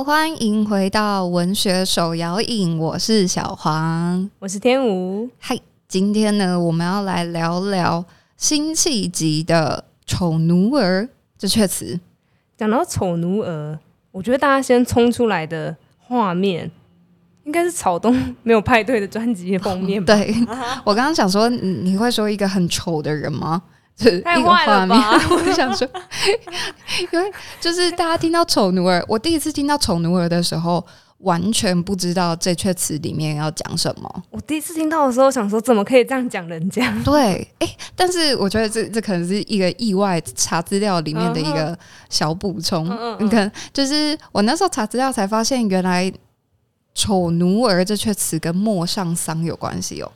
Hello，欢迎回到文学手摇影，我是小黄，我是天吴。嗨，今天呢，我们要来聊聊辛弃疾的《丑奴儿》这阙词。讲到《丑奴儿》，我觉得大家先冲出来的画面，应该是草东没有派对的专辑封面吧？对，我刚刚想说，你会说一个很丑的人吗？太坏了吧！我就想说，因为就是大家听到《丑奴儿》，我第一次听到《丑奴儿》的时候，完全不知道这阙词里面要讲什么。我第一次听到的时候，想说怎么可以这样讲人家？对，哎、欸，但是我觉得这这可能是一个意外，查资料里面的一个小补充。你看，就是我那时候查资料才发现，原来《丑奴儿》这阙词跟陌上桑有关系哦。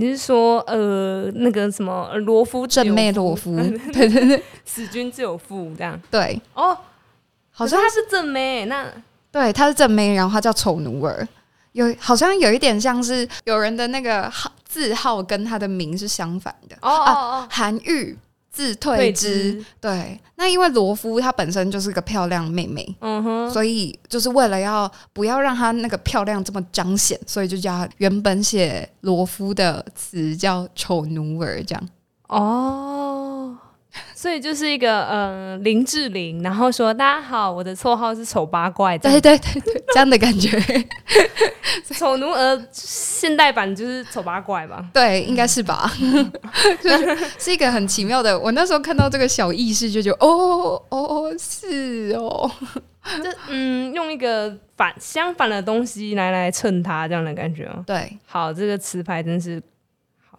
你是说，呃，那个什么罗夫正妹罗夫，对对 对，死君自有妇这样。对，哦，好像他是正妹，那对，他是正妹，然后他叫丑奴儿，有好像有一点像是有人的那个号字号跟他的名是相反的。哦哦哦，韩愈。自退之，对，那因为罗夫她本身就是个漂亮妹妹，嗯哼，所以就是为了要不要让她那个漂亮这么彰显，所以就叫原本写罗夫的词叫丑奴儿这样。哦。所以就是一个呃林志玲，然后说大家好，我的绰号是丑八怪，对对对对，这样的感觉。丑奴儿现代版就是丑八怪吧？对，应该是吧。就是是一个很奇妙的，我那时候看到这个小意识就觉得，哦哦是哦，就嗯用一个反相反的东西来来衬它这样的感觉哦。对，好，这个词牌真是。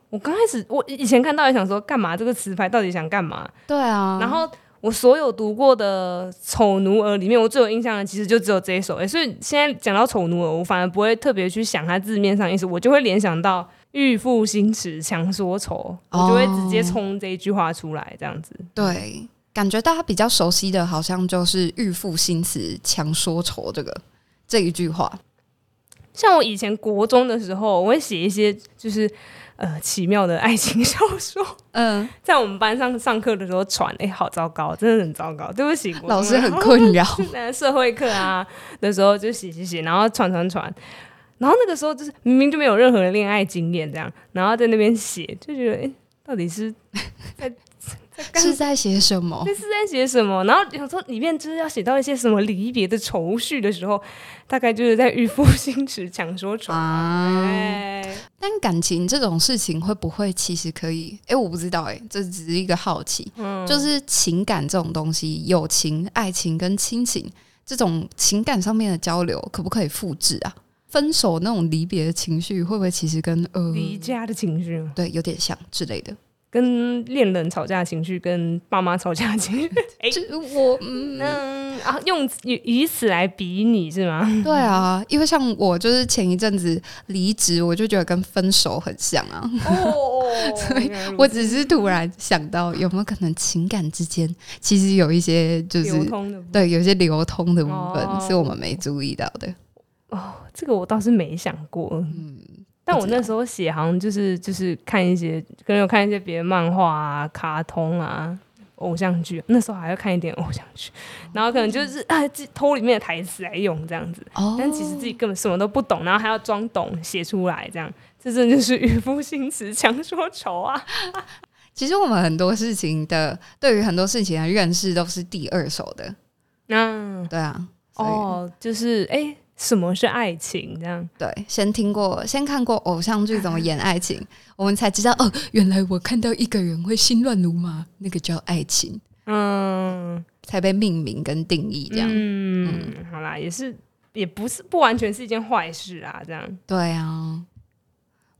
我刚开始，我以前看到也想说，干嘛这个词牌到底想干嘛？对啊。然后我所有读过的《丑奴儿》里面，我最有印象的其实就只有这一首。哎，所以现在讲到《丑奴儿》，我反而不会特别去想它字面上意思，我就会联想到“欲赋新词强说愁”，我就会直接冲这一句话出来，这样子。对，感觉大家比较熟悉的好像就是“欲赋新词强说愁”这个这一句话。像我以前国中的时候，我会写一些就是。呃，奇妙的爱情小说，嗯，在我们班上上课的时候传，哎、欸，好糟糕，真的很糟糕，对不起，老师很困扰。社会课啊的时候就写写写，然后传传传，然后那个时候就是明明就没有任何的恋爱经验，这样，然后在那边写，就觉得，哎、欸，到底是在。是在写什么？这是在写什么？然后有时候里面就是要写到一些什么离别的愁绪的时候，大概就是在欲赋新词强说愁啊。但感情这种事情会不会其实可以？哎，我不知道，哎，这只是一个好奇。嗯，就是情感这种东西，友情、爱情跟亲情这种情感上面的交流，可不可以复制啊？分手那种离别的情绪，会不会其实跟呃离家的情绪，对，有点像之类的？跟恋人吵架的情绪，跟爸妈吵架的情绪，哎、欸，我嗯，嗯啊，用以以此来比拟是吗？对啊，因为像我就是前一阵子离职，我就觉得跟分手很像啊。哦，所以我只是突然想到，有没有可能情感之间其实有一些就是流通的，对，有些流通的部分、哦、是我们没注意到的。哦，这个我倒是没想过。嗯。但我那时候写，好像就是就是看一些，可能有看一些别的漫画啊、卡通啊、偶像剧。那时候还要看一点偶像剧，然后可能就是 啊，偷里面的台词来用这样子。哦。但其实自己根本什么都不懂，然后还要装懂写出来，这样，这真的就是欲赋新词强说愁啊。其实我们很多事情的，对于很多事情的认识都是第二手的。嗯，对啊。哦，就是哎。欸什么是爱情？这样对，先听过，先看过偶像剧怎么演爱情，我们才知道哦，原来我看到一个人会心乱如麻，那个叫爱情，嗯，才被命名跟定义这样。嗯，嗯好啦，也是，也不是不完全是一件坏事啊，这样。对啊，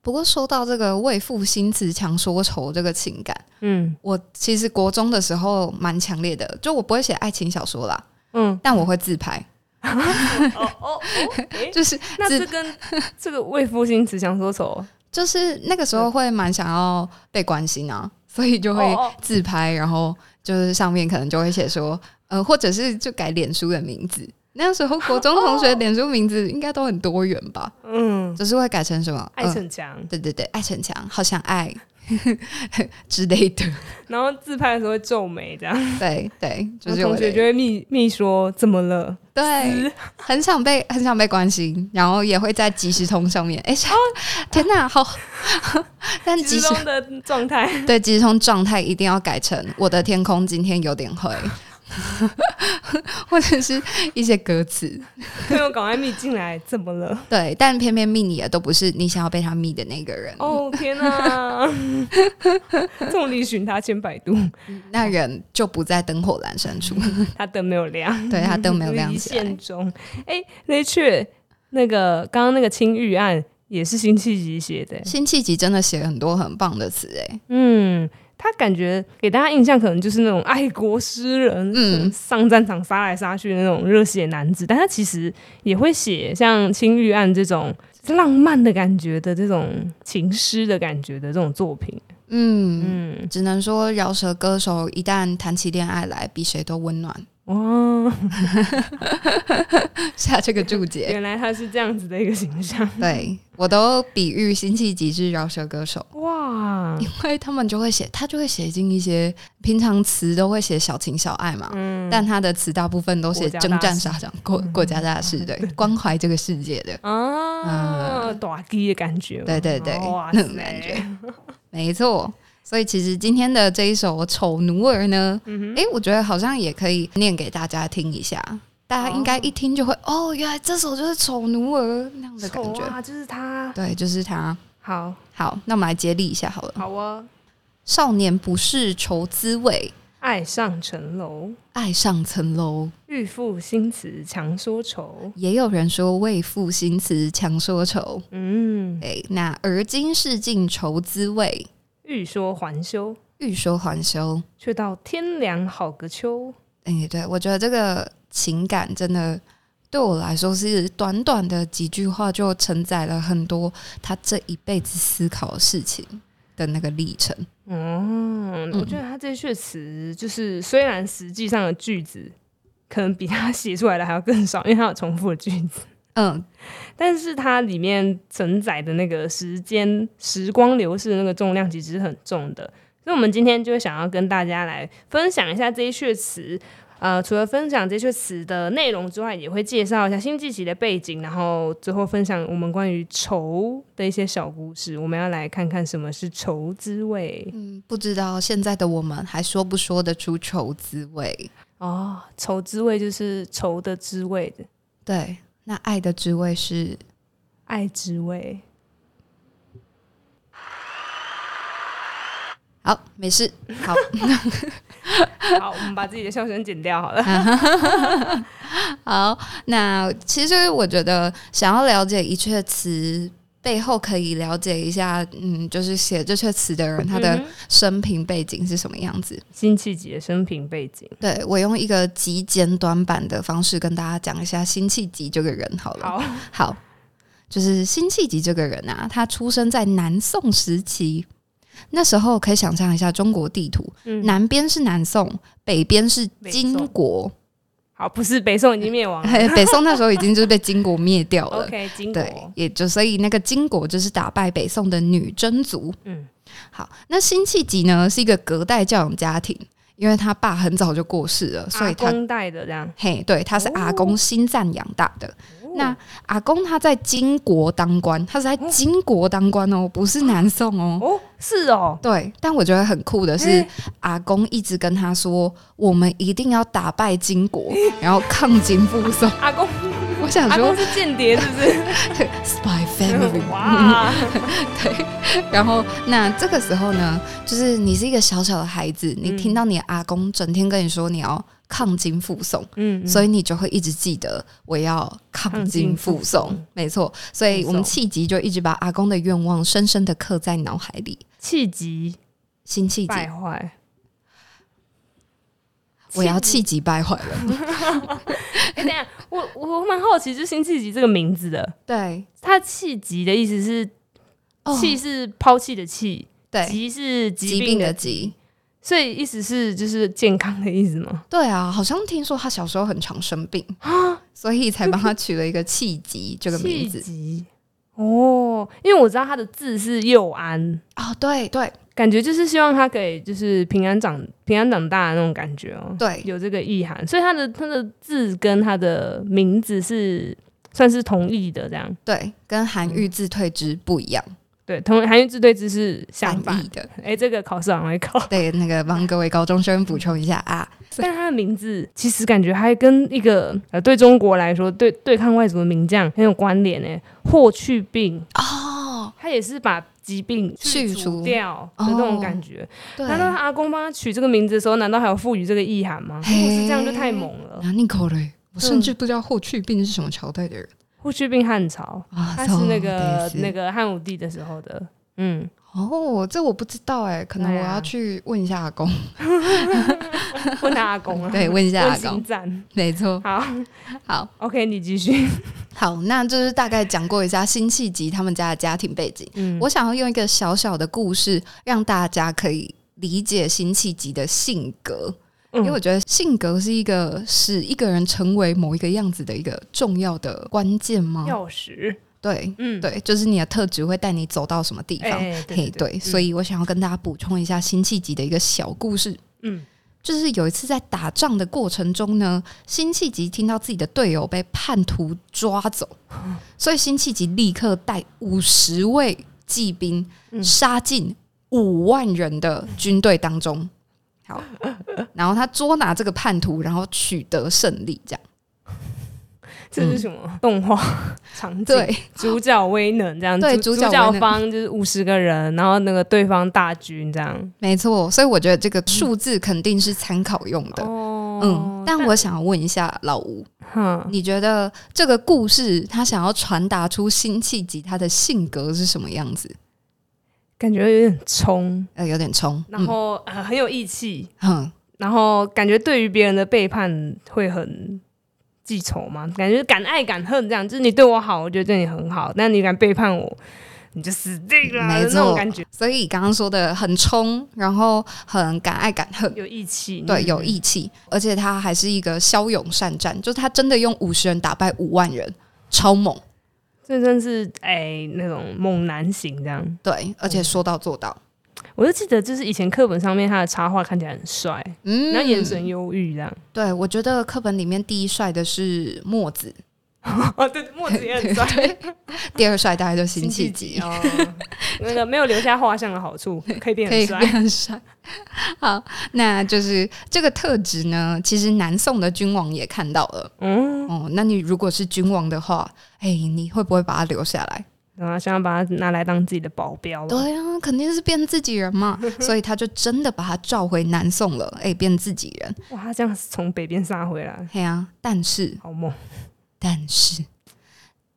不过说到这个为赋新词强说愁这个情感，嗯，我其实国中的时候蛮强烈的，就我不会写爱情小说啦，嗯，但我会自拍。哦哦，就是那这跟 这个为赋新词强说愁，就是那个时候会蛮想要被关心啊，所以就会自拍，然后就是上面可能就会写说，呃，或者是就改脸书的名字。那时候国中同学脸书名字应该都很多元吧？嗯，就是会改成什么？爱逞强，对对对，爱逞强，好想爱。之类的。然后自拍的时候会皱眉，这样。对 对，就是同学就会密密说怎么了？对，很想被很想被关心，然后也会在即时通上面。哎、欸，哦，天哪，好！但即时通的状态，对，即时通状态一定要改成我的天空今天有点灰。或者是一些歌词，朋友赶快密进来，怎么了？对，但偏偏密你的都不是你想要被他密的那个人。哦天哪！众里寻他千百度，那人就不在灯火阑珊处，他灯没有亮，对他灯没有亮起来。中，哎、欸，那却那个刚刚那个青玉案也是辛弃疾写的，辛弃疾真的写很多很棒的词，哎，嗯。他感觉给大家印象可能就是那种爱国诗人，嗯，上战场杀来杀去的那种热血男子，但他其实也会写像《青玉案》这种浪漫的感觉的这种情诗的感觉的这种作品。嗯嗯，只能说饶舌歌手一旦谈起恋爱来，比谁都温暖。哦，下这个注解，原来他是这样子的一个形象。对，我都比喻辛弃疾是饶舌歌手。哇，因为他们就会写，他就会写进一些平常词都会写小情小爱嘛，嗯，但他的词大部分都写征战沙场、国国家大事，对，关怀这个世界的。啊，大吉的感觉，对对对，那种感觉，没错。所以其实今天的这一首《丑奴儿》呢，哎、嗯欸，我觉得好像也可以念给大家听一下，大家应该一听就会哦，哦，原来这首就是《丑奴儿》那样的感觉，啊，就是他，对，就是他。好，好，那我们来接力一下好了。好啊。少年不是愁滋味，爱上层楼，爱上层楼。欲赋新词强说愁，也有人说为赋新词强说愁。嗯，哎，那而今是尽愁滋味。欲说还休，欲说还休，却道天凉好个秋。哎、欸，对，我觉得这个情感真的对我来说是短短的几句话，就承载了很多他这一辈子思考的事情的那个历程。嗯，我觉得他这阙词就是，虽然实际上的句子可能比他写出来的还要更少，因为他有重复的句子。嗯，但是它里面承载的那个时间、时光流逝的那个重量，其实是很重的。所以，我们今天就会想要跟大家来分享一下这一阙词。呃，除了分享这阙词的内容之外，也会介绍一下辛弃疾的背景，然后最后分享我们关于愁的一些小故事。我们要来看看什么是愁滋味。嗯，不知道现在的我们还说不说得出愁滋味？哦，愁滋味就是愁的滋味的，对。那爱的滋味是爱滋味。好，没事。好，好，我们把自己的笑声剪掉好了。好，那其实我觉得，想要了解一切词背后，可以了解一下，嗯，就是写这些词的人，他的生平背景是什么样子？辛弃疾的生平背景，对，我用一个极简短版的方式跟大家讲一下辛弃疾这个人好了。好，好，就是辛弃疾这个人啊，他出生在南宋时期，那时候可以想象一下中国地图，嗯、南边是南宋，北边是金国。好，不是北宋已经灭亡了，北宋那时候已经就是被金国灭掉了。OK，金国，对，也就所以那个金国就是打败北宋的女真族。嗯，好，那辛弃疾呢是一个隔代教养家庭，因为他爸很早就过世了，所以他公代的这样。嘿，对，他是阿公辛赞养大的。那阿公他在金国当官，他是在金国当官哦，不是南宋哦。哦，是哦。对，但我觉得很酷的是，阿公一直跟他说，我们一定要打败金国，然后抗金复宋。阿公，我想说，是间谍是不是？Spy family。哇，对。然后，那这个时候呢，就是你是一个小小的孩子，你听到你阿公整天跟你说你要。抗金复宋，嗯，所以你就会一直记得我要抗金复宋，没错。所以我们气急就一直把阿公的愿望深深的刻在脑海里。气急，辛弃疾败坏，我要气急败坏了。哎，等下，我我蛮好奇，就辛弃疾这个名字的，对，他气急的意思是气是抛弃的气，对，疾是疾病的疾。所以意思是就是健康的意思吗？对啊，好像听说他小时候很常生病啊，所以才帮他取了一个契机这个名字。哦，因为我知道他的字是佑安哦，对对，感觉就是希望他可以就是平安长平安长大的那种感觉哦。对，有这个意涵，所以他的他的字跟他的名字是算是同义的，这样。对，跟韩愈自退之不一样。对，同韩愈字对字是相反的。哎，这个考试好像会考。对，那个帮各位高中生补充一下啊。但是他的名字其实感觉还跟一个呃，对中国来说，对对抗外族的名将很有关联诶。霍去病哦，他也是把疾病去除掉的那种感觉。对，难道他阿公帮他取这个名字的时候，难道还有赋予这个意涵吗？如果是这样就太猛了。那你口嘞？我甚至不知道霍去病是什么朝代的人。霍去病汉朝，他是那个那个汉武帝的时候的。嗯，哦，这我不知道哎，可能我要去问一下阿公。问他阿公啊？对，问一下阿公。没错。好，好，OK，你继续。好，那就是大概讲过一下辛弃疾他们家的家庭背景。嗯，我想要用一个小小的故事，让大家可以理解辛弃疾的性格。因为我觉得性格是一个使一个人成为某一个样子的一个重要的关键吗？钥匙。对，嗯，对，就是你的特质会带你走到什么地方。嘿，对，对，所以我想要跟大家补充一下辛弃疾的一个小故事。嗯，就是有一次在打仗的过程中呢，辛弃疾听到自己的队友被叛徒抓走，所以辛弃疾立刻带五十位骑兵杀进五万人的军队当中。好，然后他捉拿这个叛徒，然后取得胜利，这样。这是什么、嗯、动画 场景？对，主角威能这样。对，主角方就是五十个人，然后那个对方大军这样。没错，所以我觉得这个数字肯定是参考用的。嗯，嗯，但我想要问一下老吴，嗯，你觉得这个故事他想要传达出辛弃疾他的性格是什么样子？感觉有点冲，呃，有点冲，然后、嗯。呃、很有义气，嗯，然后感觉对于别人的背叛会很记仇嘛，感觉敢爱敢恨这样，就是你对我好，我觉得对你很好，但你敢背叛我，你就死定了，那种感觉。所以刚刚说的很冲，然后很敢爱敢恨，有义气，对，有义气，而且他还是一个骁勇善战，就是他真的用五十人打败五万人，超猛。这真是哎、欸，那种猛男型这样。对，而且说到做到。我就记得，就是以前课本上面他的插画看起来很帅，嗯，然后眼神忧郁这样。对，我觉得课本里面第一帅的是墨子。哦，对，墨子也很 帅。第二帅大概就辛弃疾哦。那个没有留下画像的好处，可以变 很帅。好，那就是这个特质呢，其实南宋的君王也看到了。嗯，哦，那你如果是君王的话，哎，你会不会把他留下来？啊，想要把他拿来当自己的保镖？对啊，肯定是变自己人嘛。所以他就真的把他召回南宋了。哎，变自己人。哇，他这样从北边杀回来。对啊，但是好猛。但是，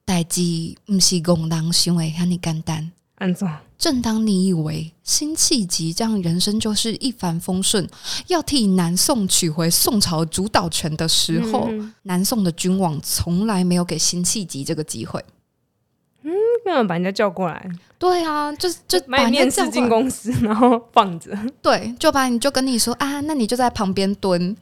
代际不是公人想的那么简单。安怎？正当你以为辛弃疾这样人生就是一帆风顺，要替南宋取回宋朝主导权的时候，嗯、南宋的君王从来没有给辛弃疾这个机会。嗯，干嘛把人家叫过来？对啊，就就把面试进公司，然后放着。对，就把你就跟你说啊，那你就在旁边蹲，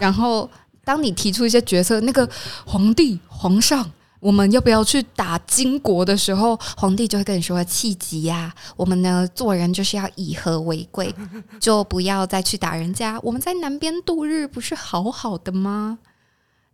然后。当你提出一些决策，那个皇帝、皇上，我们要不要去打金国的时候，皇帝就会跟你说：“气急呀，我们呢做人就是要以和为贵，就不要再去打人家。我们在南边度日不是好好的吗？”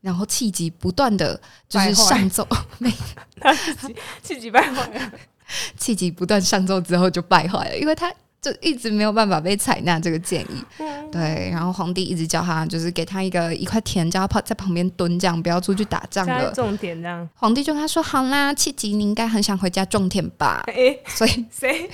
然后气急不断的就是上奏，没他弃弃疾败坏 气急不断上奏之后就败坏了，因为他。就一直没有办法被采纳这个建议，对，然后皇帝一直叫他，就是给他一个一块田，叫他跑在旁边蹲，这样不要出去打仗了。种田这样，皇帝就跟他说：“好啦，弃疾，你应该很想回家种田吧？” 欸、所以 谁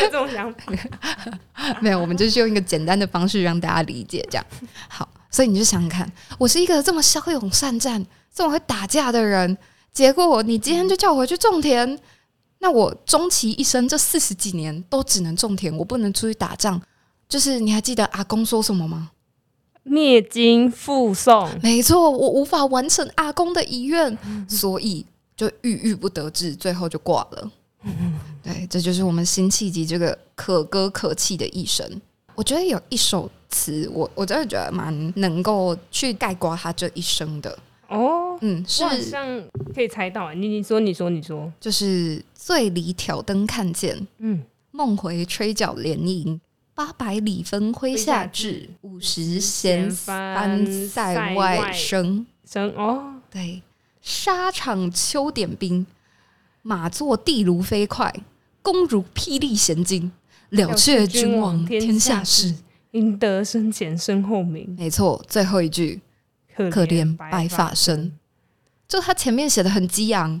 有这种想法？没有，我们就是用一个简单的方式让大家理解，这样好。所以你就想想看，我是一个这么骁勇善战、这么会打架的人，结果你今天就叫我回去种田。那我终其一生这四十几年都只能种田，我不能出去打仗。就是你还记得阿公说什么吗？灭金复宋。没错，我无法完成阿公的遗愿，所以就郁郁不得志，最后就挂了。对，这就是我们辛弃疾这个可歌可泣的一生。我觉得有一首词，我我真的觉得蛮能够去概括他这一生的。哦，嗯，是好像可以猜到。你你说你说你说，就是醉里挑灯看剑，嗯，梦回吹角连营，八百里分麾下炙，五十弦翻塞外声。声哦，对，沙场秋点兵，马作地卢飞快，弓如霹雳弦惊。了却君王天下事，赢得生前身后名。没错，最后一句可怜白发生。就他前面写的很激昂，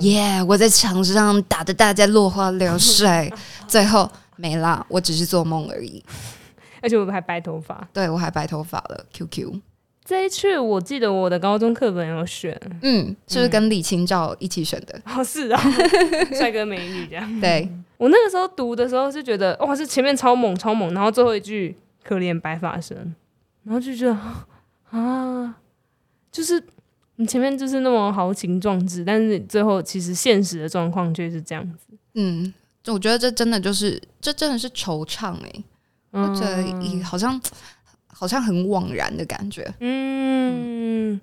耶！Yeah, 我在场上打得大家落花流水，最后没啦，我只是做梦而已。而且我还白头发，对我还白头发了。QQ 这一句我记得我的高中课本有选，嗯，是不是跟李清照一起选的？哦，是啊，帅哥美女这样。对，我那个时候读的时候是觉得，哇，是前面超猛超猛，然后最后一句可怜白发生，然后就觉得啊，就是。你前面就是那么豪情壮志，但是最后其实现实的状况却是这样子。嗯，我觉得这真的就是，这真的是惆怅哎、欸，嗯、我觉得好像好像很惘然的感觉。嗯，嗯，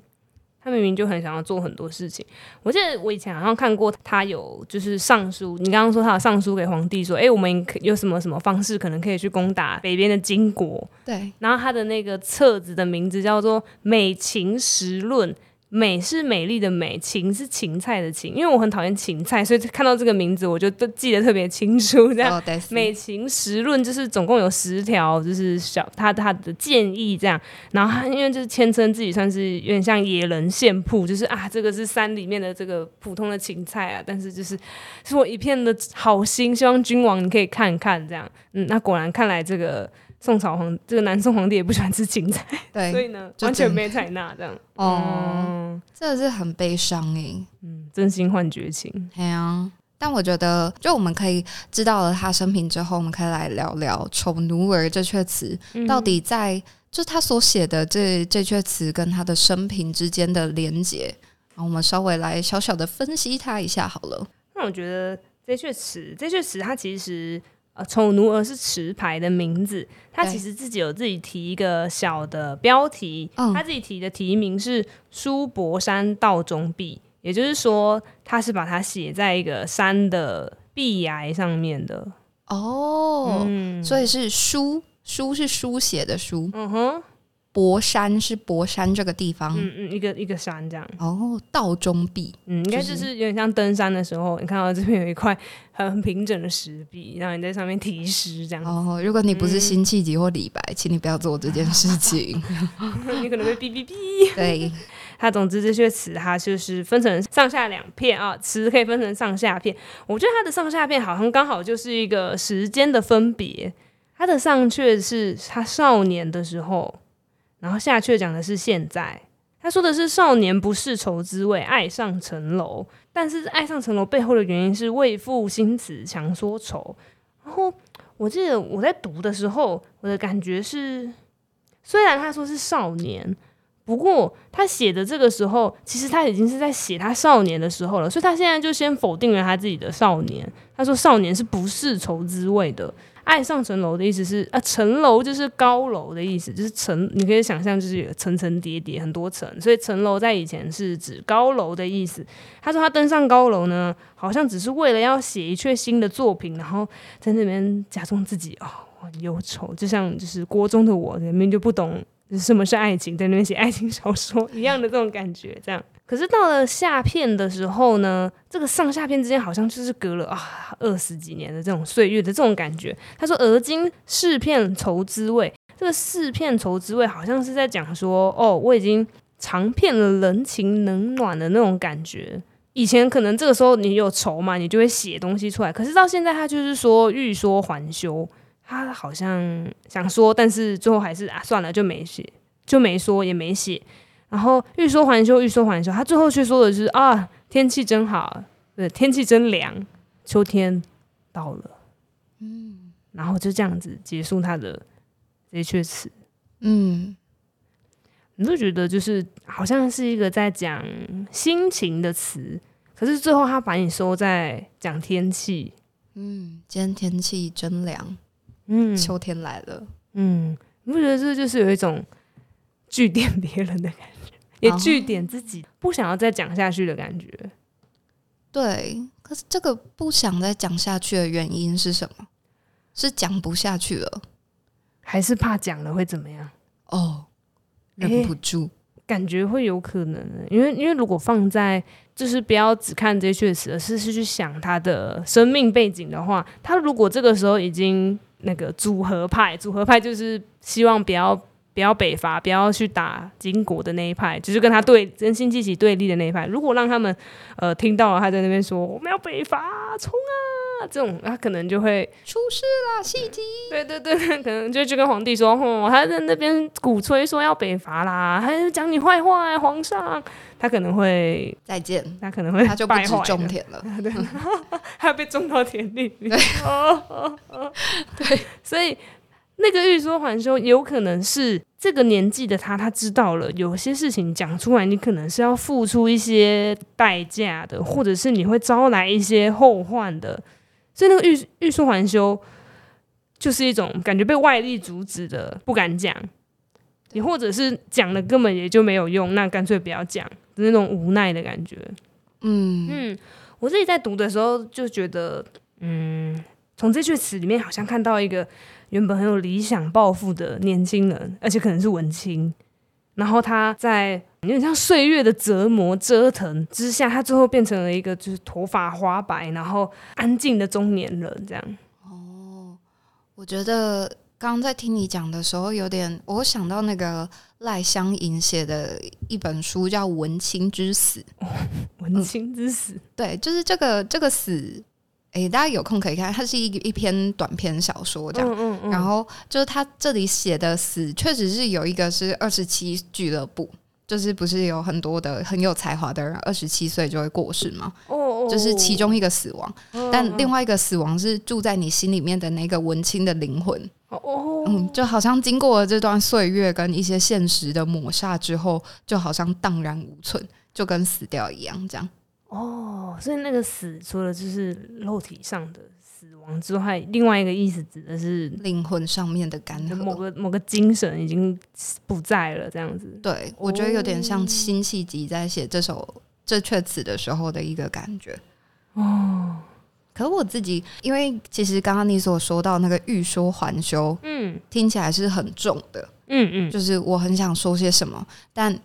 他明明就很想要做很多事情。我记得我以前好像看过他有就是上书，你刚刚说他有上书给皇帝说，哎、欸，我们有什么什么方式可能可以去攻打北边的金国？对。然后他的那个册子的名字叫做《美秦时论》。美是美丽的美，芹是芹菜的芹，因为我很讨厌芹菜，所以看到这个名字我就都记得特别清楚。这样，哦、美芹十论就是总共有十条，就是小他他的建议这样。然后他因为就是谦称自己算是有点像野人献曝，就是啊这个是山里面的这个普通的芹菜啊，但是就是是我一片的好心，希望君王你可以看看这样。嗯，那果然看来这个。宋朝皇这个南宋皇帝也不喜欢吃芹菜，对，所以呢完全没采纳这样。哦，嗯、这是很悲伤诶。嗯，真心换绝情。对啊，但我觉得，就我们可以知道了他生平之后，我们可以来聊聊《丑奴儿》这阙词到底在、嗯、就他所写的这这阙词跟他的生平之间的连结。然后我们稍微来小小的分析他一下好了。那我觉得这阙词，这阙词它其实。呃，丑奴儿是词牌的名字，他其实自己有自己提一个小的标题，他自己提的题名是“书博山道中壁”，也就是说，他是把它写在一个山的壁崖上面的。哦，嗯，所以是书，书是书写的书。嗯哼。博山是博山这个地方，嗯嗯，一个一个山这样。哦，道中壁，嗯，应该就是有点像登山的时候，你看到这边有一块很平整的石壁，然后你在上面题诗这样。哦，如果你不是辛弃疾或李白，嗯、请你不要做这件事情，你可能会哔哔哔。对，它总之这些词它就是分成上下两片啊，词可以分成上下片。我觉得它的上下片好像刚好就是一个时间的分别，它的上阙是他少年的时候。然后下阙讲的是现在，他说的是少年不识愁滋味，爱上层楼。但是爱上层楼背后的原因是为赋新词强说愁。然后我记得我在读的时候，我的感觉是，虽然他说是少年，不过他写的这个时候，其实他已经是在写他少年的时候了。所以他现在就先否定了他自己的少年，他说少年是不识愁滋味的。爱上层楼的意思是啊，层楼就是高楼的意思，就是层，你可以想象就是有层层叠叠很多层，所以层楼在以前是指高楼的意思。他说他登上高楼呢，好像只是为了要写一阙新的作品，然后在那边假装自己哦忧愁，就像就是国中的我，明明就不懂什么是爱情，在那边写爱情小说一样的这种感觉，这样。可是到了下片的时候呢，这个上下片之间好像就是隔了啊二十几年的这种岁月的这种感觉。他说：“而今试片愁滋味。”这个试片愁滋味好像是在讲说，哦，我已经尝遍了人情冷暖的那种感觉。以前可能这个时候你有愁嘛，你就会写东西出来。可是到现在，他就是说欲说还休，他好像想说，但是最后还是啊算了，就没写，就没说也没写。然后欲说还休，欲说还休，他最后却说的是啊，天气真好，对，天气真凉，秋天到了，嗯，然后就这样子结束他的这阙词，嗯，你就觉得就是好像是一个在讲心情的词，可是最后他把你收在讲天气，嗯，今天天气真凉，嗯，秋天来了，嗯，你不觉得这就是有一种句点别人的感觉？也据点自己不想要再讲下去的感觉，对。可是这个不想再讲下去的原因是什么？是讲不下去了，还是怕讲了会怎么样？哦，忍不住，感觉会有可能，因为因为如果放在就是不要只看这些确实，而是是去想他的生命背景的话，他如果这个时候已经那个组合派，组合派就是希望不要。不要北伐，不要去打金国的那一派，就是跟他对跟辛弃疾对立的那一派。如果让他们呃听到了他在那边说我们要北伐，冲啊，这种他可能就会出事了。辛弃疾，对对对，可能就就跟皇帝说，哦，他在那边鼓吹说要北伐啦，还讲你坏话，皇上，他可能会再见，他可能会他就不止种田了，对，他要被种到田里 对，所以。那个欲说还休，有可能是这个年纪的他，他知道了有些事情讲出来，你可能是要付出一些代价的，或者是你会招来一些后患的。所以那个欲欲说还休，就是一种感觉被外力阻止的，不敢讲。你或者是讲了根本也就没有用，那干脆不要讲的那种无奈的感觉。嗯嗯，我自己在读的时候就觉得，嗯，从这句词里面好像看到一个。原本很有理想抱负的年轻人，而且可能是文青，然后他在有点像岁月的折磨折腾之下，他最后变成了一个就是头发花白，然后安静的中年人这样。哦，我觉得刚刚在听你讲的时候，有点我想到那个赖香吟写的一本书叫《文青之死》。哦，文青之死，嗯，对，就是这个这个死。诶，大家有空可以看，它是一一篇短篇小说这样。嗯嗯嗯，然后就是他这里写的死，确实是有一个是二十七俱乐部，就是不是有很多的很有才华的人，二十七岁就会过世吗？哦，就是其中一个死亡，哦，但另外一个死亡是住在你心里面的那个文青的灵魂。哦，嗯，就好像经过了这段岁月跟一些现实的抹杀之后，就好像荡然无存，就跟死掉一样这样。哦，所以那个死除了就是肉体上的死亡之外，另外一个意思指的是灵魂上面的干涸，某个某个精神已经不在了，这样子。对，我觉得有点像辛弃疾在写这首这阙词的时候的一个感觉。哦，可我自己，因为其实刚刚你所说到那个欲说还休，嗯，听起来是很重的，嗯嗯，就是我很想说些什么，但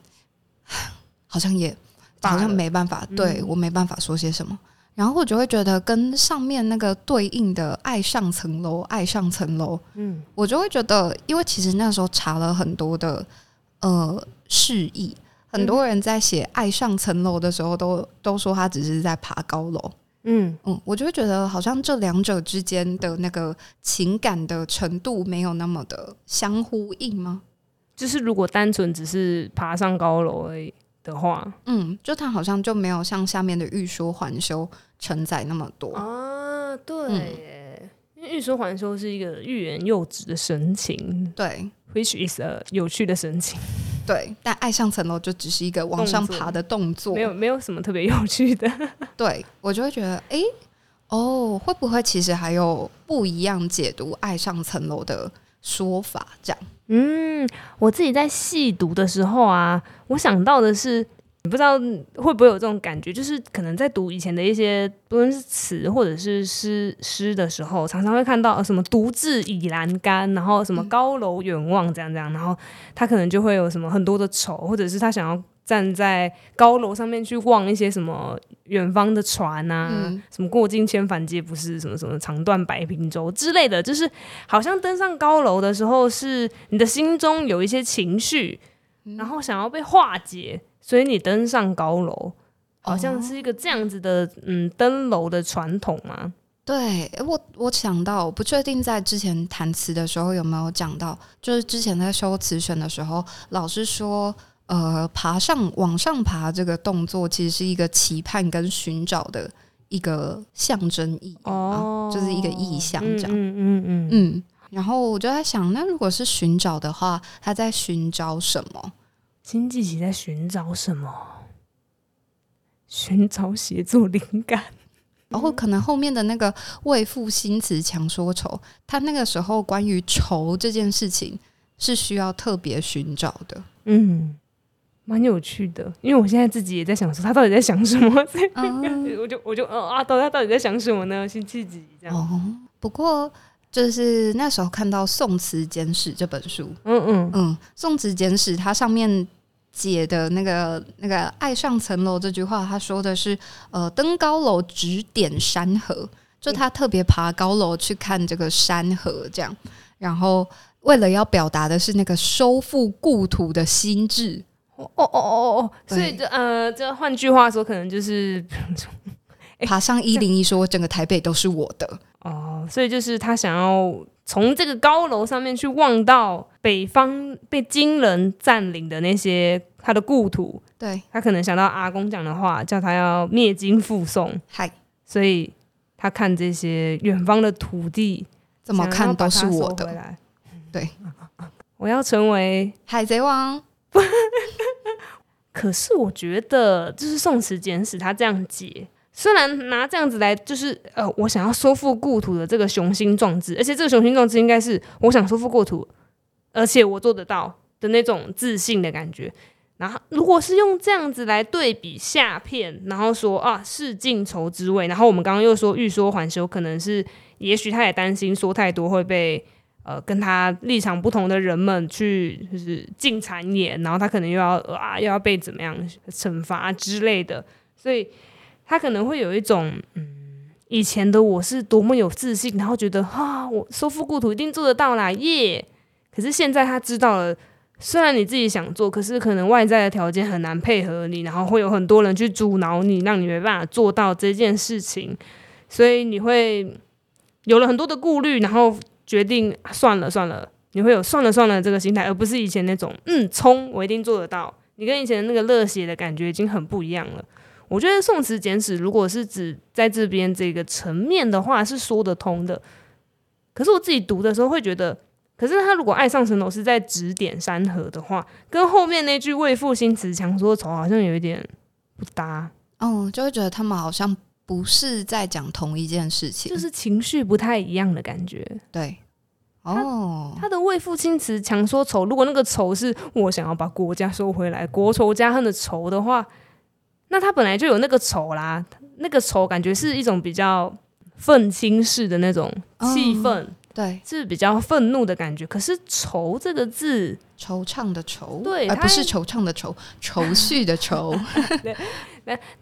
好像也。好像没办法，对、嗯、我没办法说些什么，然后我就会觉得跟上面那个对应的“爱上层楼，爱上层楼”，嗯，我就会觉得，因为其实那时候查了很多的呃释义，很多人在写“爱上层楼”的时候都，都都说他只是在爬高楼，嗯。嗯，我就会觉得好像这两者之间的那个情感的程度没有那么的相呼应吗？就是如果单纯只是爬上高楼而已。的话，嗯，就它好像就没有像下面的欲说还休承载那么多啊。对，嗯、因为欲说还休是一个欲言又止的神情，对，which is a 有趣的神情，对。但爱上层楼就只是一个往上爬的动作，没有没有什么特别有趣的。对我就会觉得，哎、欸，哦，会不会其实还有不一样解读爱上层楼的说法？这样。嗯，我自己在细读的时候啊，我想到的是，你不知道会不会有这种感觉，就是可能在读以前的一些不论是词或者是诗诗的时候，常常会看到什么独自倚栏杆，然后什么高楼远望这样这样，然后他可能就会有什么很多的愁，或者是他想要。站在高楼上面去望一些什么远方的船啊，嗯、什么过尽千帆皆不是，什么什么长断白平洲之类的，就是好像登上高楼的时候，是你的心中有一些情绪，嗯、然后想要被化解，所以你登上高楼，好像是一个这样子的，哦、嗯，登楼的传统嘛。对，我我想到，我不确定在之前弹词的时候有没有讲到，就是之前在修词选的时候，老师说。呃，爬上往上爬这个动作，其实是一个期盼跟寻找的一个象征意义哦，就是一个意象这样。嗯嗯嗯，嗯，嗯。然后我就在想，那如果是寻找的话，他在寻找什么？辛弃疾在寻找什么？寻找写作灵感。然后可能后面的那个“为赋新词强说愁”，他那个时候关于愁这件事情是需要特别寻找的。嗯。蛮有趣的，因为我现在自己也在想说，他到底在想什么？嗯、我就我就呃啊，到底他到底在想什么呢？辛弃疾这样。哦，不过就是那时候看到《宋词简史》这本书，嗯嗯嗯，《宋词简史》它上面解的那个那个“爱上层楼”这句话，他说的是呃，登高楼指点山河，就他特别爬高楼去看这个山河，这样，然后为了要表达的是那个收复故土的心智。哦哦哦哦哦，所以这呃，这换句话说，可能就是。爬上一零一，说整个台北都是我的。哦，所以就是他想要从这个高楼上面去望到北方被金人占领的那些他的故土，对，他可能想到阿公讲的话，叫他要灭金复宋，嗨，所以他看这些远方的土地，怎么看都是我的，对，我要成为海贼王。可是我觉得，就是宋词简史他这样解。虽然拿这样子来，就是呃，我想要收复故土的这个雄心壮志，而且这个雄心壮志应该是我想收复故土，而且我做得到的那种自信的感觉。然后，如果是用这样子来对比下片，然后说啊，是尽愁之味。然后我们刚刚又说欲说还休，可能是也许他也担心说太多会被呃跟他立场不同的人们去就是进谗言，然后他可能又要啊又要被怎么样惩罚之类的，所以。他可能会有一种，嗯，以前的我是多么有自信，然后觉得啊，我收复故土一定做得到啦，耶！可是现在他知道了，虽然你自己想做，可是可能外在的条件很难配合你，然后会有很多人去阻挠你，让你没办法做到这件事情，所以你会有了很多的顾虑，然后决定算了算了，你会有算了算了这个心态，而不是以前那种嗯，冲，我一定做得到。你跟以前的那个热血的感觉已经很不一样了。我觉得《宋词简史》如果是指在这边这个层面的话，是说得通的。可是我自己读的时候会觉得，可是他如果爱上层楼是在指点山河的话，跟后面那句“为赋新词强说愁”好像有一点不搭。哦，就会觉得他们好像不是在讲同一件事情，就是情绪不太一样的感觉。对，哦，他，他的“为父亲词强说愁”，如果那个愁是我想要把国家收回来，国仇家恨的仇的话。那他本来就有那个愁啦，那个愁感觉是一种比较愤青式的那种气氛，哦，对，是比较愤怒的感觉。可是“愁”这个字，惆怅的愁，对，而不是惆怅的愁，愁绪的愁。对，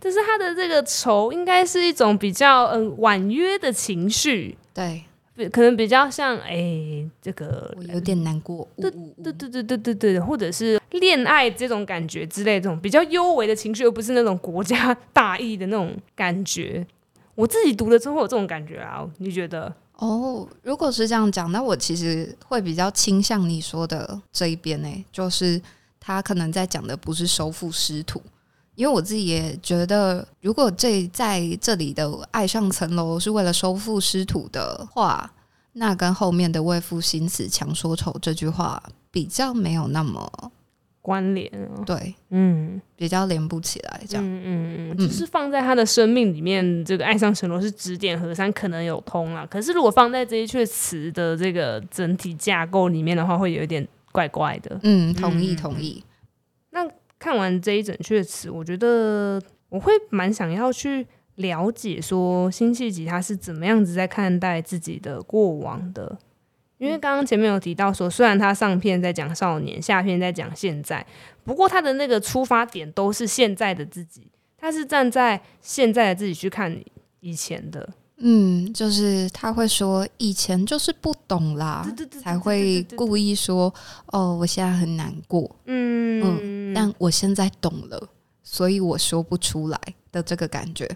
但是他的这个愁应该是一种比较嗯、呃、婉约的情绪，对。可能比较像哎、欸，这个我有点难过，对对对对对对对，或者是恋爱这种感觉之类，这种比较幽微的情绪，而不是那种国家 大义的那种感觉。我自己读了之后有这种感觉啊，你觉得？哦，如果是这样讲，那我其实会比较倾向你说的这一边呢、就是他可能在讲的不是收复失土。因为我自己也觉得，如果这在这里的爱上层楼是为了收复失土的话，那跟后面的为赋新词强说愁这句话比较没有那么关联。对，嗯，比较连不起来。这样，嗯嗯嗯，只是放在他的生命里面，这个爱上层楼是指点河山，可能有通啊。可是如果放在这一阙词的这个整体架构里面的话，会有一点怪怪的。嗯，同意同意。那。看完这一整阙词，我觉得我会蛮想要去了解说辛弃疾他是怎么样子在看待自己的过往的。因为刚刚前面有提到说，虽然他上片在讲少年，下片在讲现在，不过他的那个出发点都是现在的自己，他是站在现在的自己去看以前的。嗯，就是他会说以前就是不懂啦，才会故意说哦，我现在很难过。嗯嗯，但我现在懂了，所以我说不出来的这个感觉。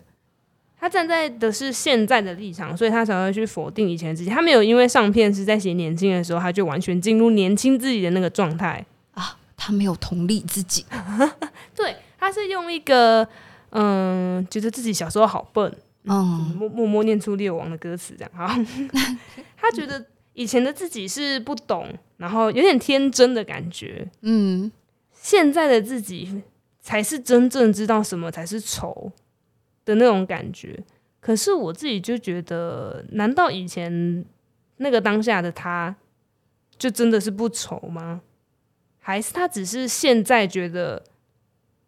他站在的是现在的立场，所以他才会去否定以前自己。他没有因为上片是在写年轻的时候，他就完全进入年轻自己的那个状态啊。他没有同理自己，对，他是用一个嗯，觉得自己小时候好笨。嗯，默默默念出《列王》的歌词，这样哈。他觉得以前的自己是不懂，然后有点天真的感觉。嗯，现在的自己才是真正知道什么才是愁的那种感觉。可是我自己就觉得，难道以前那个当下的他，就真的是不愁吗？还是他只是现在觉得？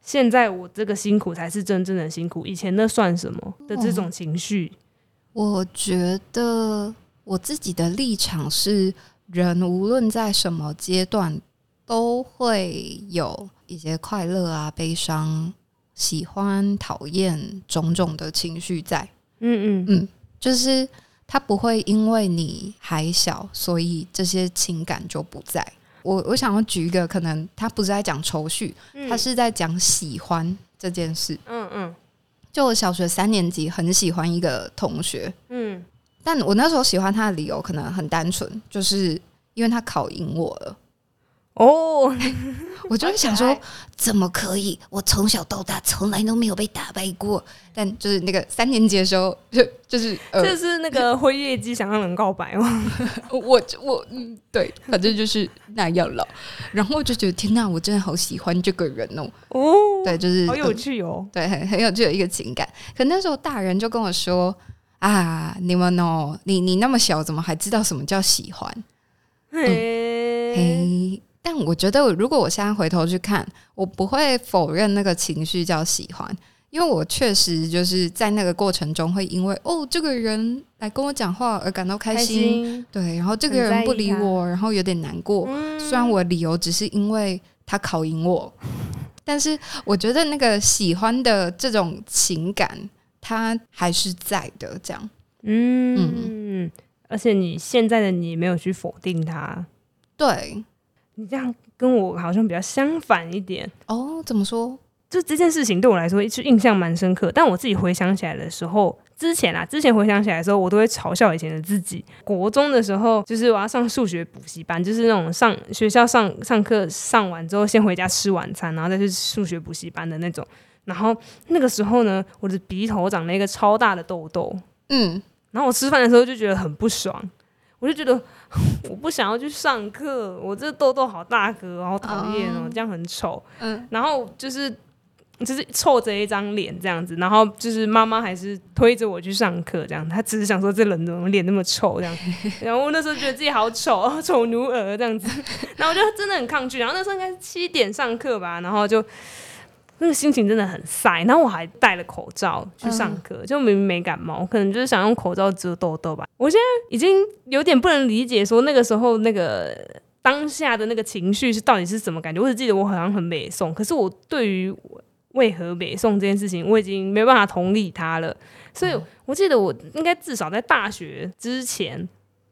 现在我这个辛苦才是真正的辛苦，以前那算什么的这种情绪？我觉得我自己的立场是，人无论在什么阶段，都会有一些快乐啊、悲伤、喜欢、讨厌种种的情绪在。嗯嗯嗯，就是他不会因为你还小，所以这些情感就不在。我我想要举一个，可能他不是在讲愁绪，嗯、他是在讲喜欢这件事。嗯嗯，就我小学三年级很喜欢一个同学，嗯，但我那时候喜欢他的理由可能很单纯，就是因为他考赢我了。哦，我就会想说，怎么可以？我从小到大从来都没有被打败过。但就是那个三年级的时候，就就是呃，这是那个辉夜姬想让人告白吗？我我嗯，对，反正就是那样了。然后我就觉得天哪，我真的好喜欢这个人哦。哦，对，就是好有趣哦。对，很很有趣的一个情感。可那时候大人就跟我说啊，你们哦，你你那么小，怎么还知道什么叫喜欢？嘿。嘿但我觉得，如果我现在回头去看，我不会否认那个情绪叫喜欢，因为我确实就是在那个过程中会因为哦，这个人来跟我讲话而感到开心，开心对，然后这个人不理我，然后有点难过。嗯、虽然我理由只是因为他考赢我，但是我觉得那个喜欢的这种情感，它还是在的。这样，嗯嗯，而且你现在的你没有去否定他，对。你这样跟我好像比较相反一点哦？怎么说？就这件事情对我来说，就印象蛮深刻。但我自己回想起来的时候，之前啊，之前回想起来的时候，我都会嘲笑以前的自己。国中的时候，就是我要上数学补习班，就是那种上学校上上课上完之后，先回家吃晚餐，然后再去数学补习班的那种。然后那个时候呢，我的鼻头长了一个超大的痘痘，嗯，然后我吃饭的时候就觉得很不爽，我就觉得。我不想要去上课，我这痘痘好大个，好讨厌哦，这样很丑。嗯，然后就是就是臭着一张脸这样子，然后就是妈妈还是推着我去上课，这样。她只是想说这人怎么脸那么臭这样。然后我那时候觉得自己好丑，丑奴儿这样子。然后我就真的很抗拒。然后那时候应该是七点上课吧，然后就。那个心情真的很晒，然后我还戴了口罩去上课，嗯、就明明没感冒，可能就是想用口罩遮痘痘吧。我现在已经有点不能理解，说那个时候那个当下的那个情绪是到底是什么感觉。我只记得我好像很美颂，可是我对于为何美颂这件事情，我已经没办法同理他了。所以我记得我应该至少在大学之前。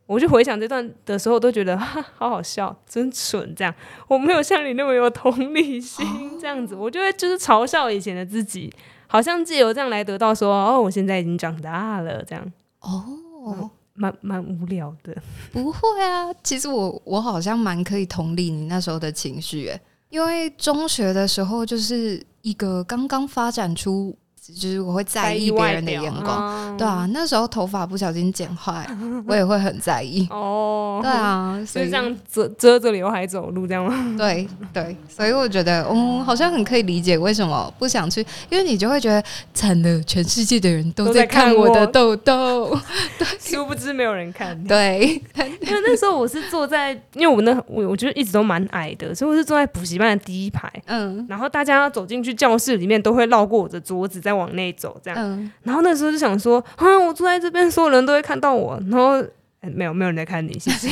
我就回想这段的时候，都觉得哈好好笑，真蠢。这样我没有像你那么有同理心，这样子，我就会就是嘲笑以前的自己，好像借由这样来得到说，哦，我现在已经长大了，这样。哦，蛮蛮无聊的。不会啊，其实我我好像蛮可以同理你那时候的情绪，诶，因为中学的时候就是一个刚刚发展出。就是我会在意别人的眼光，对啊，那时候头发不小心剪坏，我也会很在意。哦，对啊，所以这样遮遮着刘海走路这样吗？对对，所以我觉得，嗯，好像很可以理解为什么不想去，因为你就会觉得惨了，全世界的人都在看我的痘痘，对，殊不知没有人看。对，因为那时候我是坐在，因为我那我我觉得一直都蛮矮的，所以我是坐在补习班的第一排。嗯，然后大家走进去教室里面都会绕过我的桌子，在往内走，这样，嗯、然后那时候就想说，啊，我坐在这边，所有人都会看到我，然后、欸、没有，没有人在看你，谢谢。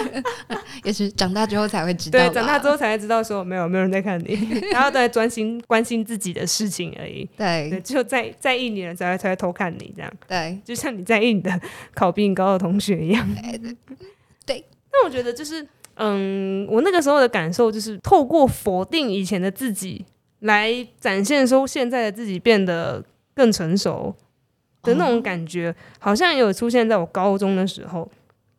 也是长大之后才会知道，对，长大之后才会知道说，没有，没有人在看你，然后都在专心关心自己的事情而已。对，对，只有在在意你的人才会才会偷看你，这样。对，就像你在意你的考比你高的同学一样。对，那我觉得就是，嗯，我那个时候的感受就是，透过否定以前的自己。来展现说现在的自己变得更成熟的那种感觉，好像也有出现在我高中的时候。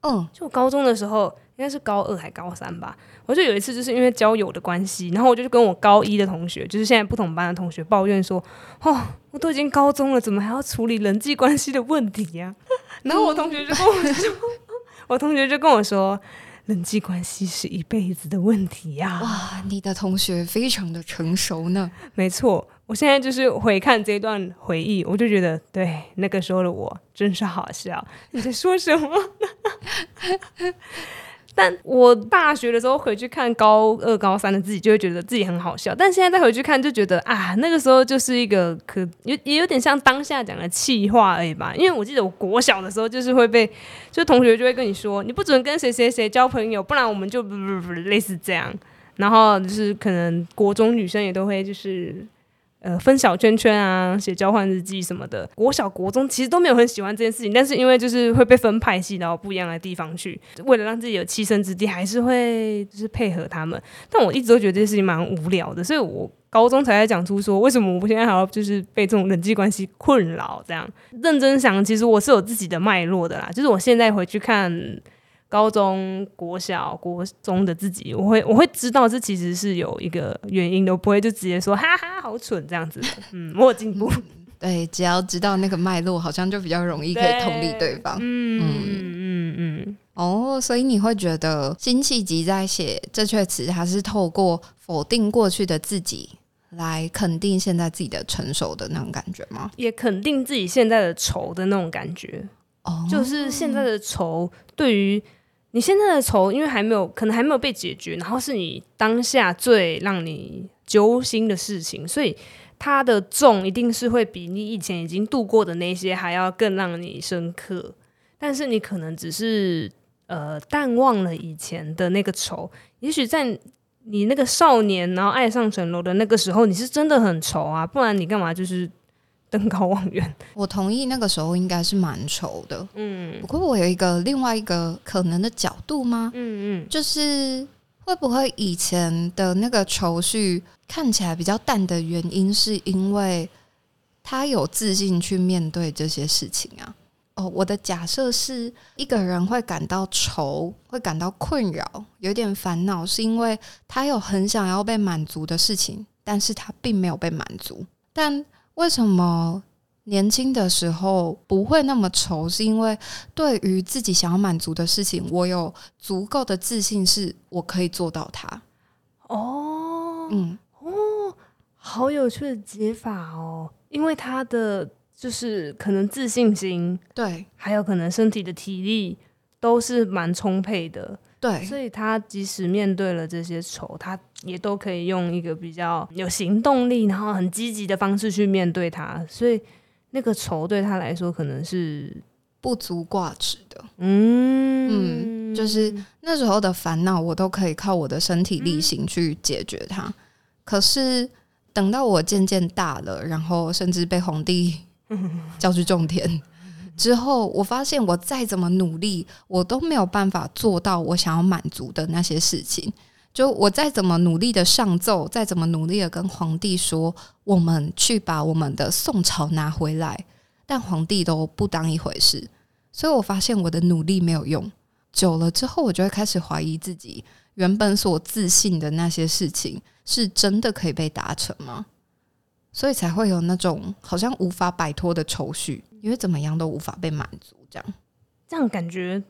嗯，就我高中的时候，应该是高二还高三吧。我就有一次，就是因为交友的关系，然后我就跟我高一的同学，就是现在不同班的同学抱怨说：“哦，我都已经高中了，怎么还要处理人际关系的问题呀？”然后我同学就跟我说：“我同学就跟我说。”人际关系是一辈子的问题呀！哇，你的同学非常的成熟呢。没错，我现在就是回看这段回忆，我就觉得，对，那个时候的我真是好笑。你在说什么？但我大学的时候回去看高二、高三的自己，就会觉得自己很好笑。但现在再回去看，就觉得啊，那个时候就是一个可有也有点像当下讲的气话而已吧。因为我记得我国小的时候，就是会被就同学就会跟你说，你不准跟谁谁谁交朋友，不然我们就不不不类似这样。然后就是可能国中女生也都会就是。呃，分小圈圈啊，写交换日记什么的。国小、国中其实都没有很喜欢这件事情，但是因为就是会被分派系到不一样的地方去，为了让自己有栖身之地，还是会就是配合他们。但我一直都觉得这件事情蛮无聊的，所以我高中才在讲出说，为什么我现在还要就是被这种人际关系困扰？这样认真想，其实我是有自己的脉络的啦。就是我现在回去看。高中、国小、国中的自己，我会我会知道这其实是有一个原因的，我不会就直接说哈哈好蠢这样子的。嗯，我有进步。对，只要知道那个脉络，好像就比较容易可以同理对方。嗯嗯嗯嗯。哦，所以你会觉得辛弃疾在写这阙词，他是透过否定过去的自己，来肯定现在自己的成熟的那种感觉吗？也肯定自己现在的愁的那种感觉。哦，就是现在的愁对于。你现在的愁，因为还没有，可能还没有被解决，然后是你当下最让你揪心的事情，所以它的重一定是会比你以前已经度过的那些还要更让你深刻。但是你可能只是呃淡忘了以前的那个愁，也许在你那个少年然后爱上城楼的那个时候，你是真的很愁啊，不然你干嘛就是？登高望远，我同意那个时候应该是蛮愁的。嗯，不过我有一个另外一个可能的角度吗？嗯嗯，就是会不会以前的那个愁绪看起来比较淡的原因，是因为他有自信去面对这些事情啊？哦，我的假设是一个人会感到愁，会感到困扰，有点烦恼，是因为他有很想要被满足的事情，但是他并没有被满足，但。为什么年轻的时候不会那么愁？是因为对于自己想要满足的事情，我有足够的自信，是我可以做到它。哦，嗯，哦，好有趣的解法哦！因为他的就是可能自信心，对，还有可能身体的体力都是蛮充沛的。对，所以他即使面对了这些愁，他也都可以用一个比较有行动力，然后很积极的方式去面对他。所以那个愁对他来说可能是不足挂齿的。嗯嗯，就是那时候的烦恼，我都可以靠我的身体力行去解决它。嗯、可是等到我渐渐大了，然后甚至被皇帝 叫去种田。之后，我发现我再怎么努力，我都没有办法做到我想要满足的那些事情。就我再怎么努力的上奏，再怎么努力的跟皇帝说，我们去把我们的宋朝拿回来，但皇帝都不当一回事。所以我发现我的努力没有用。久了之后，我就会开始怀疑自己原本所自信的那些事情，是真的可以被达成吗？所以才会有那种好像无法摆脱的愁绪。因为怎么样都无法被满足，这样，这样感觉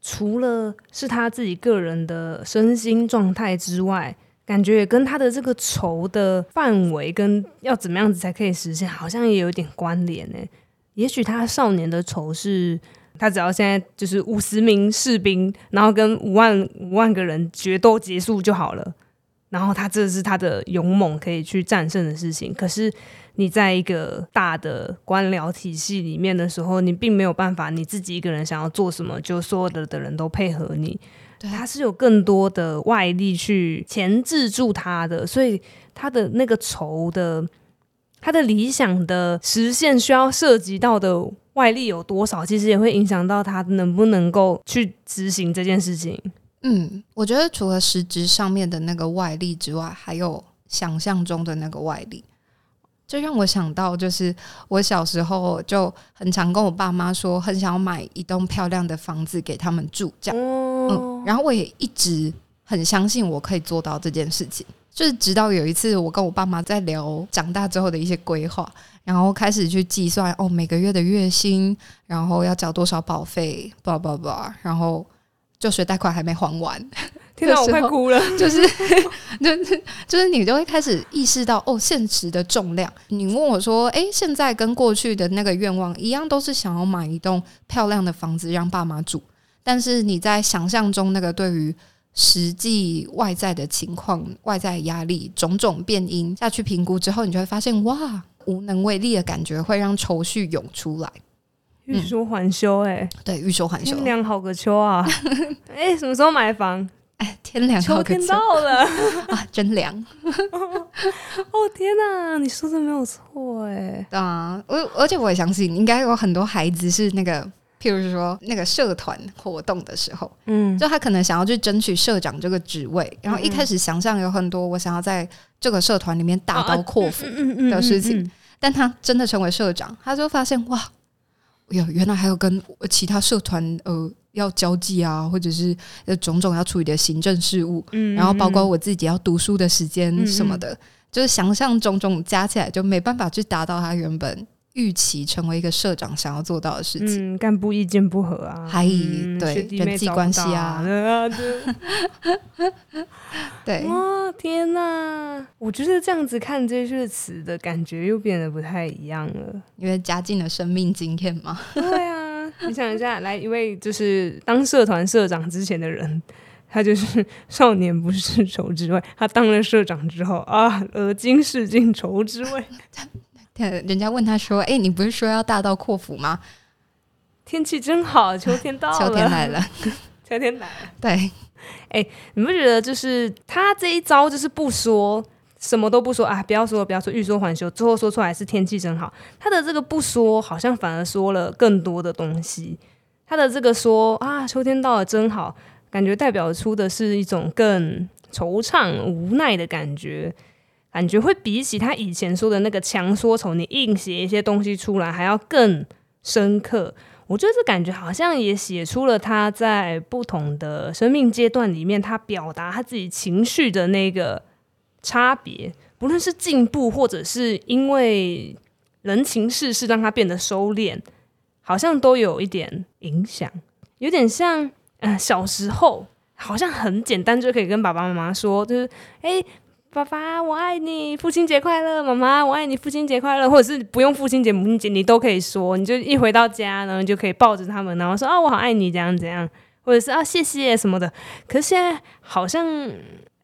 除了是他自己个人的身心状态之外，感觉也跟他的这个愁的范围跟要怎么样子才可以实现，好像也有点关联呢。也许他少年的愁是，他只要现在就是五十名士兵，然后跟五万五万个人决斗结束就好了，然后他这是他的勇猛可以去战胜的事情，可是。你在一个大的官僚体系里面的时候，你并没有办法，你自己一个人想要做什么，就所有的的人都配合你。对，他是有更多的外力去钳制住他的，所以他的那个仇的，他的理想的实现需要涉及到的外力有多少，其实也会影响到他能不能够去执行这件事情。嗯，我觉得除了实质上面的那个外力之外，还有想象中的那个外力。就让我想到，就是我小时候就很常跟我爸妈说，很想要买一栋漂亮的房子给他们住，这样。嗯，然后我也一直很相信我可以做到这件事情。就是直到有一次，我跟我爸妈在聊长大之后的一些规划，然后开始去计算哦，每个月的月薪，然后要交多少保费，叭叭叭，然后就学贷款还没还完。天哪，我快哭了！就是，就是，就是你就会开始意识到哦，现实的重量。你问我说，诶，现在跟过去的那个愿望一样，都是想要买一栋漂亮的房子让爸妈住。但是你在想象中那个对于实际外在的情况、外在压力种种变因下去评估之后，你就会发现哇，无能为力的感觉会让愁绪涌出来。欲说还休，哎，对，欲说还休。天凉好个秋啊！哎、欸，什么时候买房？哎，天凉好个秋，秋天到了 啊，真凉！哦天哪，你说的没有错哎。啊，我而且我也相信，应该有很多孩子是那个，譬如说那个社团活动的时候，嗯，就他可能想要去争取社长这个职位，然后一开始想象有很多我想要在这个社团里面大刀阔斧的事情，但他真的成为社长，他就发现哇。哟，原来还有跟其他社团呃要交际啊，或者是呃种种要处理的行政事务，嗯，然后包括我自己要读书的时间什么的，嗯、就是想象种种加起来，就没办法去达到他原本预期成为一个社长想要做到的事情。嗯，干部意见不合啊，还对人际关系啊，对，哇天哪！我觉得这样子看这些词的感觉又变得不太一样了，因为加进了生命经验嘛。对啊，你想一下，来一位就是当社团社长之前的人，他就是少年不是愁滋味，他当了社长之后啊，而今是尽愁滋味。人家问他说：“哎、欸，你不是说要大刀阔斧吗？天气真好，秋天到了，秋天来了，秋天来了。对，哎、欸，你不觉得就是他这一招就是不说什么都不说啊？不要说，不要说，欲说还休，最后说出来是天气真好。他的这个不说，好像反而说了更多的东西。他的这个说啊，秋天到了真好，感觉代表出的是一种更惆怅、无奈的感觉。”感觉会比起他以前说的那个强说愁，你硬写一些东西出来还要更深刻。我觉得这感觉好像也写出了他在不同的生命阶段里面，他表达他自己情绪的那个差别，不论是进步，或者是因为人情世事让他变得收敛，好像都有一点影响。有点像，呃，小时候好像很简单就可以跟爸爸妈妈说，就是，诶。爸爸，我爱你，父亲节快乐！妈妈，我爱你，父亲节快乐！或者是不用父亲节、母亲节，你都可以说。你就一回到家，然后你就可以抱着他们，然后说啊，我好爱你，怎样怎样，或者是啊，谢谢什么的。可是现在好像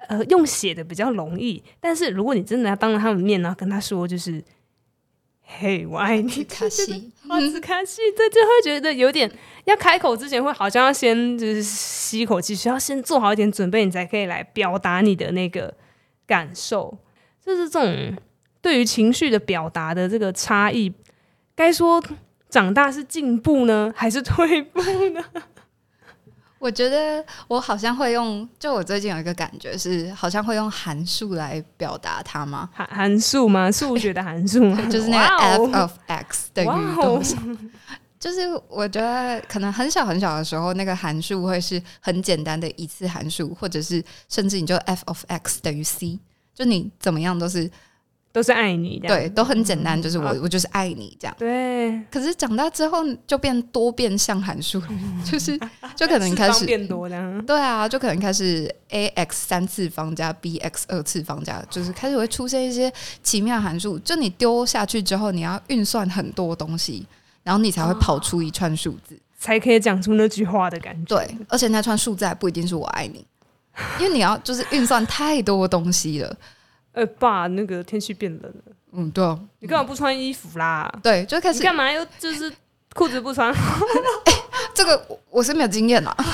呃，用写的比较容易，但是如果你真的要当着他们面，然后跟他说，就是嘿，我爱你，卡西，哇，斯卡西，对，就会觉得有点要开口之前，会好像要先就是吸一口气，需要先做好一点准备，你才可以来表达你的那个。感受就是这种对于情绪的表达的这个差异，该说长大是进步呢，还是退步呢？我觉得我好像会用，就我最近有一个感觉是，好像会用函数来表达它吗？函函数吗？数学的函数吗？就是那个 f of x 等于多少？就是我觉得可能很小很小的时候，那个函数会是很简单的一次函数，或者是甚至你就 f of x 等于 c，就你怎么样都是都是爱你的，对，都很简单，就是我、嗯、我就是爱你这样。对。可是长大之后就变多变相函数，就是就可能开始变多这样。对啊，就可能开始 a x 三次方加 b x 二次方加，就是开始会出现一些奇妙函数。就你丢下去之后，你要运算很多东西。然后你才会跑出一串数字，哦，才可以讲出那句话的感觉。对，而且那串数字还不一定是我爱你，因为你要就是运算太多东西了。呃，爸，那个天气变冷了。嗯，对啊，你干嘛不穿衣服啦？对，就开始。干嘛又就是 裤子不穿？欸，这个我是没有经验啦。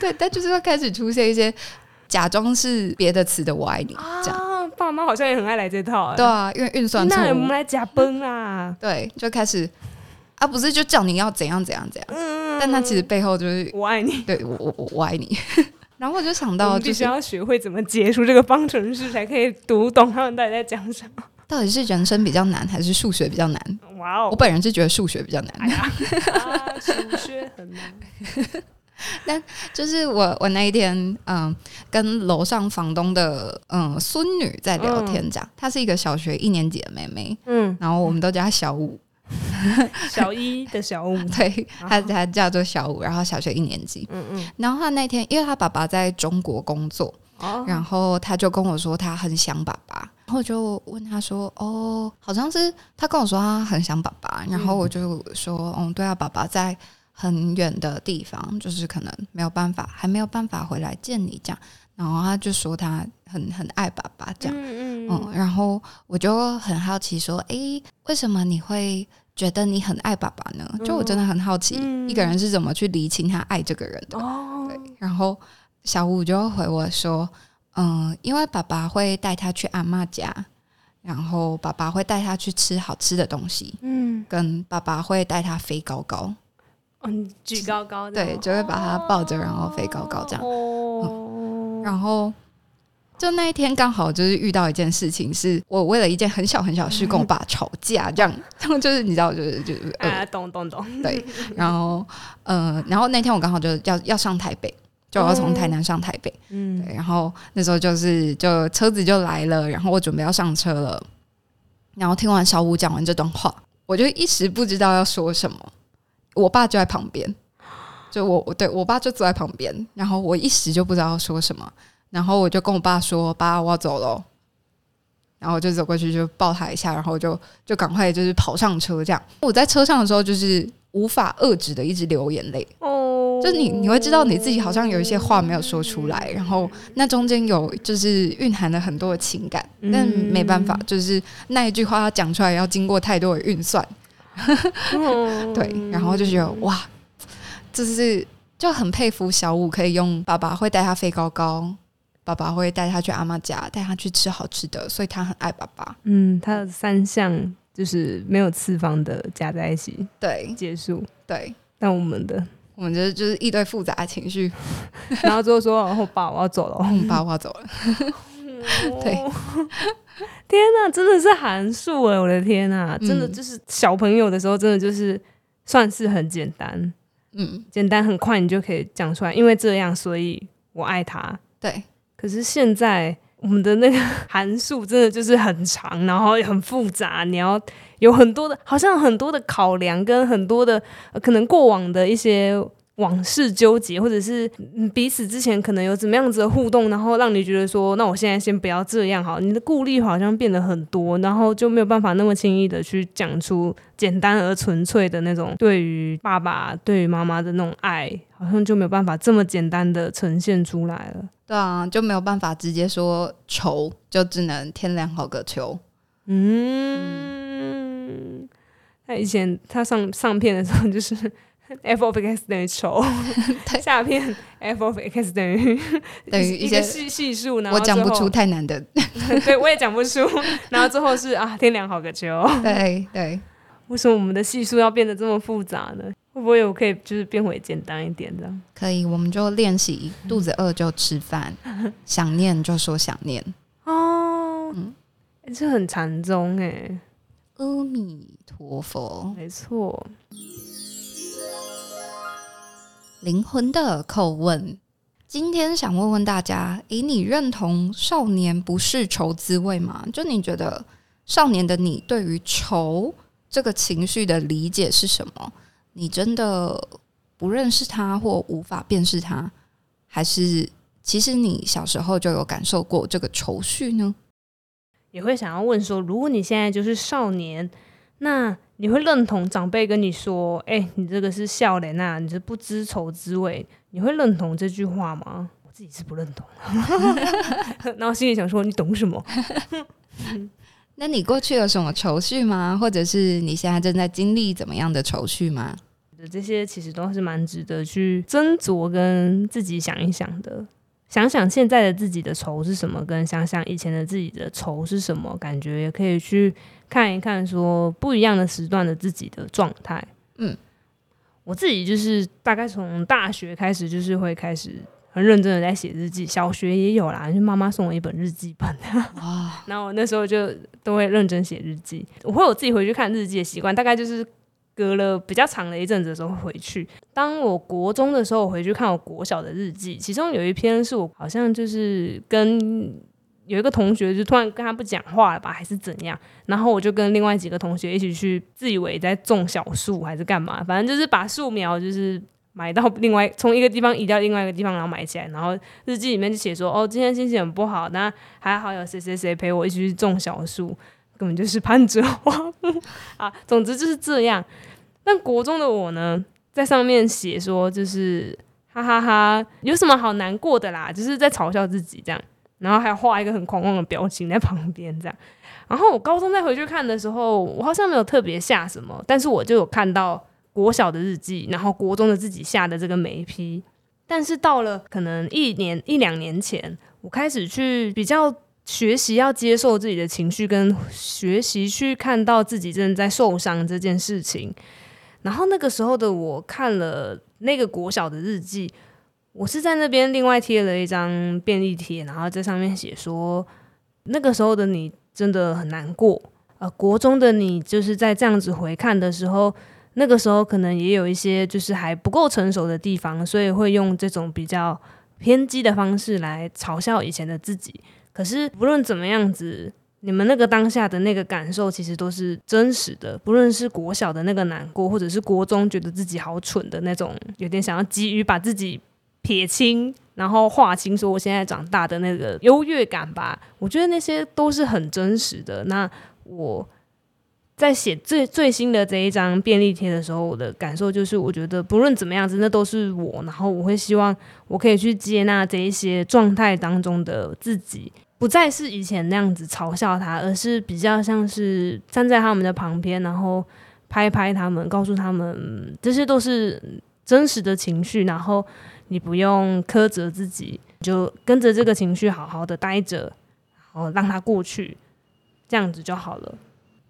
对，但就是会开始出现一些假装是别的词的“我爱你”这样。爸妈好像也很爱来这套，欸，对啊，因为运算错，那我们来假崩啊，对，就开始啊，不是就叫你要怎样怎样怎样，嗯，但他其实背后就是我爱你，对我我我我爱你，然后我就想到，就是要学会怎么解出这个方程式，才可以读懂他们到底在讲什么。到底是人生比较难，还是数学比较难？哇哦，我本人是觉得数学比较难，哎呀，数学很难。但就是我，我那一天，嗯，跟楼上房东的嗯孙女在聊天，讲、嗯，她是一个小学一年级的妹妹，嗯，然后我们都叫她小五，小一的小五，对，她她叫做小五，然后小学一年级，嗯嗯，然后她那天，因为她爸爸在中国工作，哦，然后她就跟我说她很想爸爸，然后我就问她说：“哦，好像是她跟我说她很想爸爸。”然后我就说：“嗯，嗯，对啊，爸爸在很远的地方，就是可能没有办法，还没有办法回来见你这样。”然后他就说他很很爱爸爸这样，嗯，嗯，嗯，然后我就很好奇说：“哎，为什么你会？”觉得你很爱爸爸呢，就我真的很好奇，一个人是怎么去理清他爱这个人的。哦、对，然后小五就回我说：“嗯，因为爸爸会带他去阿妈家，然后爸爸会带他去吃好吃的东西，嗯，跟爸爸会带他飞高高，嗯，举高高，对，就会把他抱着，然后飞高高这样，嗯、然后。”就那一天刚好就是遇到一件事情，是我为了一件很小很小的事跟我爸 吵架，这样，然后就是你知道，就是就是啊，懂懂懂，对，然后呃，然后那天我刚好就要要上台北，就要从台南上台北，嗯，对，然后那时候就是就车子就来了，然后我准备要上车了，然后听完小五讲完这段话，我就一时不知道要说什么，我爸就在旁边，就我我对我爸就坐在旁边，然后我一时就不知道说什么。然后我就跟我爸说：“爸，我要走喽。”然后我就走过去，就抱他一下，然后就就赶快就是跑上车。这样我在车上的时候，就是无法遏制的一直流眼泪。哦，就你你会知道你自己好像有一些话没有说出来，然后那中间有就是蕴含了很多的情感，但没办法，就是那一句话要讲出来要经过太多的运算。对，然后就觉得哇，就是就很佩服小五可以用爸爸会带他飞高高。爸爸会带他去阿妈家，带他去吃好吃的，所以他很爱爸爸。嗯，他的三项就是没有次方的加在一起，对，结束。对，但我们的，我们就是就是一堆复杂的情绪，然后最后说：“哦，爸，我要走了。”爸，我要走了。对，天哪，真的是函数哎！我的天哪，真的就是小朋友的时候，真的就是算是很简单，嗯，简单很快，你就可以讲出来。因为这样，所以我爱他。对。可是现在我们的那个函数真的就是很长，然后很复杂，你要有很多的，好像很多的考量跟很多的可能过往的一些。往事纠结，或者是彼此之前可能有怎么样子的互动，然后让你觉得说，那我现在先不要这样好，你的顾虑好像变得很多，然后就没有办法那么轻易的去讲出简单而纯粹的那种对于爸爸、对于妈妈的那种爱，好像就没有办法这么简单的呈现出来了。对啊，就没有办法直接说愁，就只能天凉好个秋。嗯，他以前他上上片的时候就是。F of x 等于仇，下片 f of x 等于 等于一些系系数呢？我讲不出太难的，对，我也讲不出。然后最后是啊，天凉好个秋。对对，为什么我们的系数要变得这么复杂呢？会不会我可以就是变回简单一点的？可以，我们就练习肚子饿就吃饭，想念就说想念。哦，嗯，这很禅宗哎，阿弥陀佛，没错。灵魂的叩问，今天想问问大家：以，你认同少年不是愁滋味吗？就你觉得少年的你对于愁这个情绪的理解是什么？你真的不认识他或无法辨识他，还是其实你小时候就有感受过这个愁绪呢？也会想要问说：如果你现在就是少年，那？你会认同长辈跟你说：“哎、欸，你这个是笑脸呐，你是不知愁滋味。”你会认同这句话吗？我自己是不认同。然后心里想说：“你懂什么？” 那你过去有什么愁绪吗？或者是你现在正在经历怎么样的愁绪吗？这些其实都是蛮值得去斟酌跟自己想一想的。想想现在的自己的愁是什么，跟想想以前的自己的愁是什么，感觉也可以去看一看，说不一样的时段的自己的状态。嗯，我自己就是大概从大学开始，就是会开始很认真的在写日记。小学也有啦，就妈妈送我一本日记本，哇，然后我那时候就都会认真写日记。我会有自己回去看日记的习惯，大概就是。隔了比较长的一阵子的时候会回去。当我国中的时候，我回去看我国小的日记，其中有一篇是我好像就是跟有一个同学就突然跟他不讲话了吧，还是怎样？然后我就跟另外几个同学一起去，自以为在种小树还是干嘛，反正就是把树苗就是买到另外从一个地方移到另外一个地方，然后买起来，然后日记里面就写说哦，今天心情很不好，那还好有谁谁谁陪我一起去种小树，根本就是攀折花啊。总之就是这样。但国中的我呢，在上面写说就是哈哈哈，有什么好难过的啦，就是在嘲笑自己这样，然后还画一个很狂妄的表情在旁边这样。然后我高中再回去看的时候，我好像没有特别下什么，但是我就有看到。国小的日记，然后国中的自己下的这个眉批，但是到了可能一年一两年前，我开始去比较学习要接受自己的情绪，跟学习去看到自己正在受伤这件事情。然后那个时候的我看了那个国小的日记，我是在那边另外贴了一张便利贴，然后在上面写说，那个时候的你真的很难过。呃，国中的你就是在这样子回看的时候。那个时候可能也有一些就是还不够成熟的地方，所以会用这种比较偏激的方式来嘲笑以前的自己。可是不论怎么样子，你们那个当下的那个感受其实都是真实的。不论是国小的那个难过，或者是国中觉得自己好蠢的那种，有点想要急于把自己撇清，然后划清说我现在长大的那个优越感吧。我觉得那些都是很真实的。那我。在写最最新的这一张便利贴的时候，我的感受就是，我觉得不论怎么样子，那都是我。然后我会希望我可以去接纳这一些状态当中的自己，不再是以前那样子嘲笑他，而是比较像是站在他们的旁边，然后拍拍他们，告诉他们这些都是真实的情绪。然后你不用苛责自己，就跟着这个情绪好好的待着，然后让它过去，这样子就好了。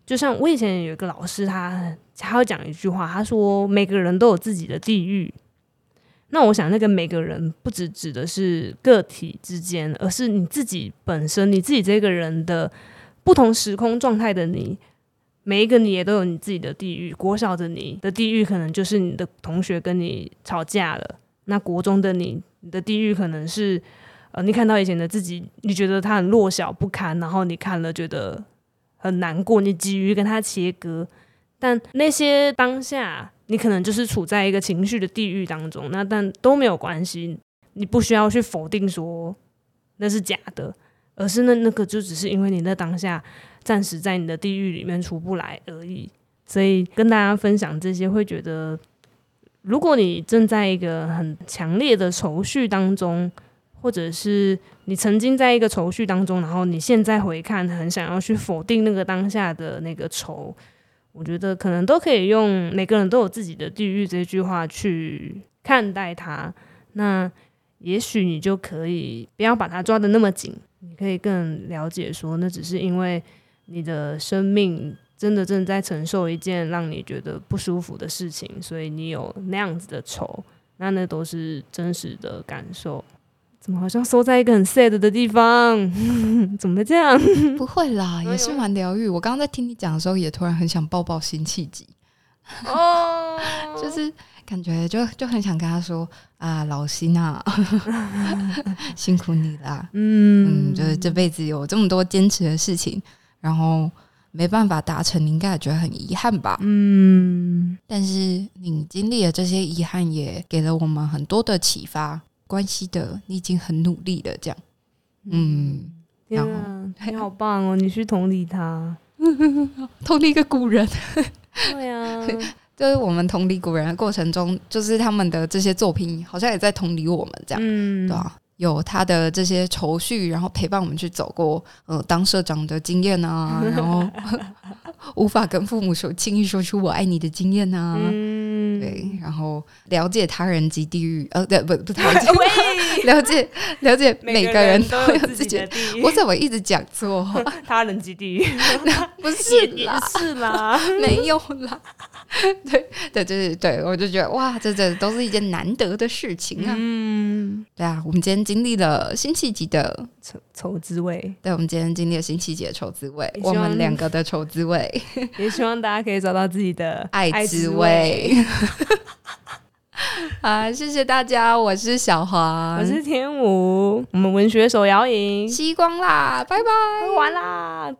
就像我以前有一个老师他，他会讲一句话，他说每个人都有自己的地狱。那我想那个每个人不只指的是个体之间，而是你自己本身，你自己这个人的不同时空状态的你，每一个你也都有你自己的地狱。国小的你的地狱可能就是你的同学跟你吵架了，那国中的你，你的地狱可能是呃，你看到以前的自己，你觉得他很弱小不堪，然后你看了觉得。很难过，你急于跟他切割，但那些当下，你可能就是处在一个情绪的地狱当中，那但都没有关系，你不需要去否定说那是假的，而是那那个就只是因为你那当下暂时在你的地狱里面出不来而已，所以跟大家分享这些，会觉得如果你正在一个很强烈的愁绪当中。或者是你曾经在一个愁绪当中，然后你现在回看，很想要去否定那个当下的那个愁，我觉得可能都可以用“每个人都有自己的地狱”这句话去看待它。那也许你就可以不要把它抓得那么紧，你可以更了解说，那只是因为你的生命真的正在承受一件让你觉得不舒服的事情，所以你有那样子的愁，那那都是真实的感受。怎么好像收在一个很 sad 的地方？怎么这样？不会啦，也是蛮疗愈。我刚刚在听你讲的时候，也突然很想抱抱辛弃疾。哦，就是感觉就就很想跟他说啊，老辛啊，辛苦你啦。嗯嗯，就是这辈子有这么多坚持的事情，然后没办法达成，你应该也觉得很遗憾吧？嗯，但是你经历了这些遗憾，也给了我们很多的启发。关系的，你已经很努力了，这样，嗯，天啊，你好棒哦！你去同理他，同理一个古人，对啊，就是我们同理古人的过程中，就是他们的这些作品，好像也在同理我们，这样，嗯，对吧？有他的这些愁绪，然后陪伴我们去走过，呃，当社长的经验啊，然后 无法跟父母说轻易说出我爱你的经验啊，嗯，对，然后了解他人及地域，呃，对，不不，了解了解了解每个人都有自己的地狱，我怎么一直讲错？他人及地狱，不是啦，是啦，没有啦，对对对对，我就觉得哇，这这都是一件难得的事情啊，嗯，对啊，我们今天。经历了辛弃疾的愁愁滋味，对，我们今天经历了辛弃疾的愁滋味，我们两个的愁滋味，也希望大家可以找到自己的 爱滋味。啊，谢谢大家，我是小黄，我是天武，我们文学手摇影，吸光啦，拜拜，完啦。